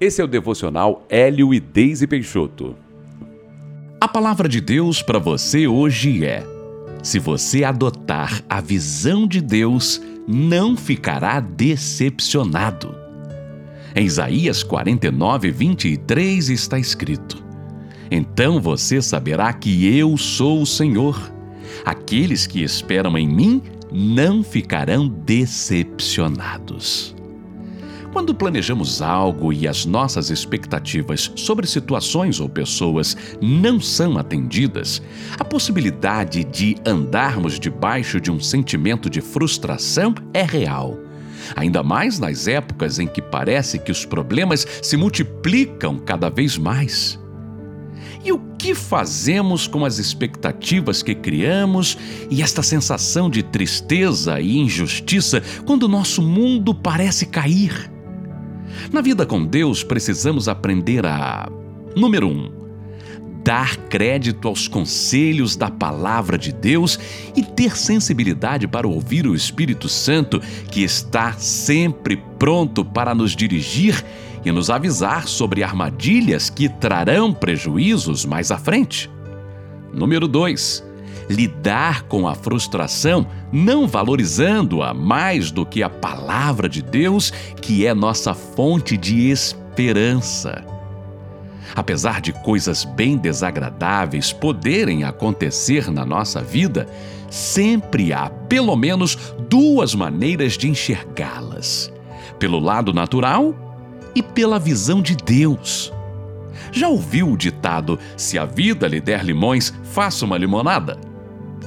Esse é o devocional Hélio e Deise Peixoto. A palavra de Deus para você hoje é: se você adotar a visão de Deus, não ficará decepcionado. Em Isaías 49, 23 está escrito: Então você saberá que eu sou o Senhor. Aqueles que esperam em mim não ficarão decepcionados. Quando planejamos algo e as nossas expectativas sobre situações ou pessoas não são atendidas, a possibilidade de andarmos debaixo de um sentimento de frustração é real. Ainda mais nas épocas em que parece que os problemas se multiplicam cada vez mais. E o que fazemos com as expectativas que criamos e esta sensação de tristeza e injustiça quando nosso mundo parece cair? Na vida com Deus, precisamos aprender a. Número 1. Um, dar crédito aos conselhos da palavra de Deus e ter sensibilidade para ouvir o Espírito Santo, que está sempre pronto para nos dirigir e nos avisar sobre armadilhas que trarão prejuízos mais à frente. Número 2 lidar com a frustração, não valorizando-a mais do que a palavra de Deus, que é nossa fonte de esperança. Apesar de coisas bem desagradáveis poderem acontecer na nossa vida, sempre há pelo menos duas maneiras de enxergá-las: pelo lado natural e pela visão de Deus. Já ouviu o ditado: se a vida lhe der limões, faça uma limonada?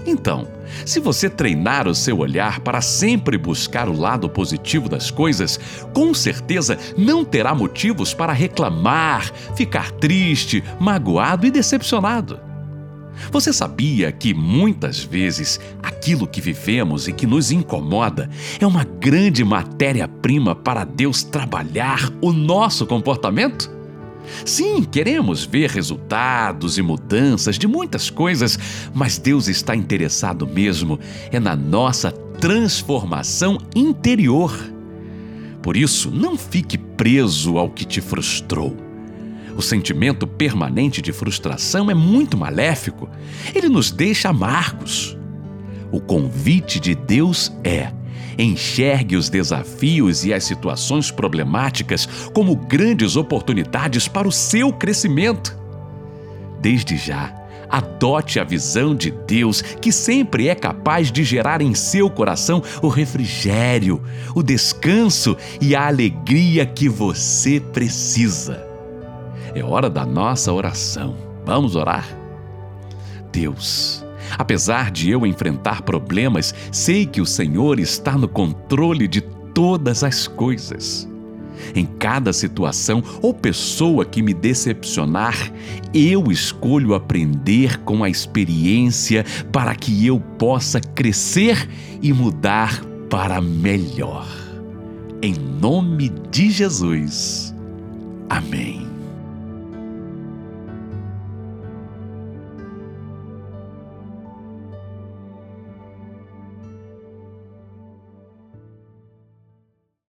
Então, se você treinar o seu olhar para sempre buscar o lado positivo das coisas, com certeza não terá motivos para reclamar, ficar triste, magoado e decepcionado. Você sabia que muitas vezes aquilo que vivemos e que nos incomoda é uma grande matéria-prima para Deus trabalhar o nosso comportamento? Sim, queremos ver resultados e mudanças de muitas coisas, mas Deus está interessado mesmo é na nossa transformação interior. Por isso, não fique preso ao que te frustrou. O sentimento permanente de frustração é muito maléfico. Ele nos deixa amargos. O convite de Deus é Enxergue os desafios e as situações problemáticas como grandes oportunidades para o seu crescimento. Desde já, adote a visão de Deus que sempre é capaz de gerar em seu coração o refrigério, o descanso e a alegria que você precisa. É hora da nossa oração. Vamos orar? Deus, Apesar de eu enfrentar problemas, sei que o Senhor está no controle de todas as coisas. Em cada situação ou pessoa que me decepcionar, eu escolho aprender com a experiência para que eu possa crescer e mudar para melhor. Em nome de Jesus. Amém.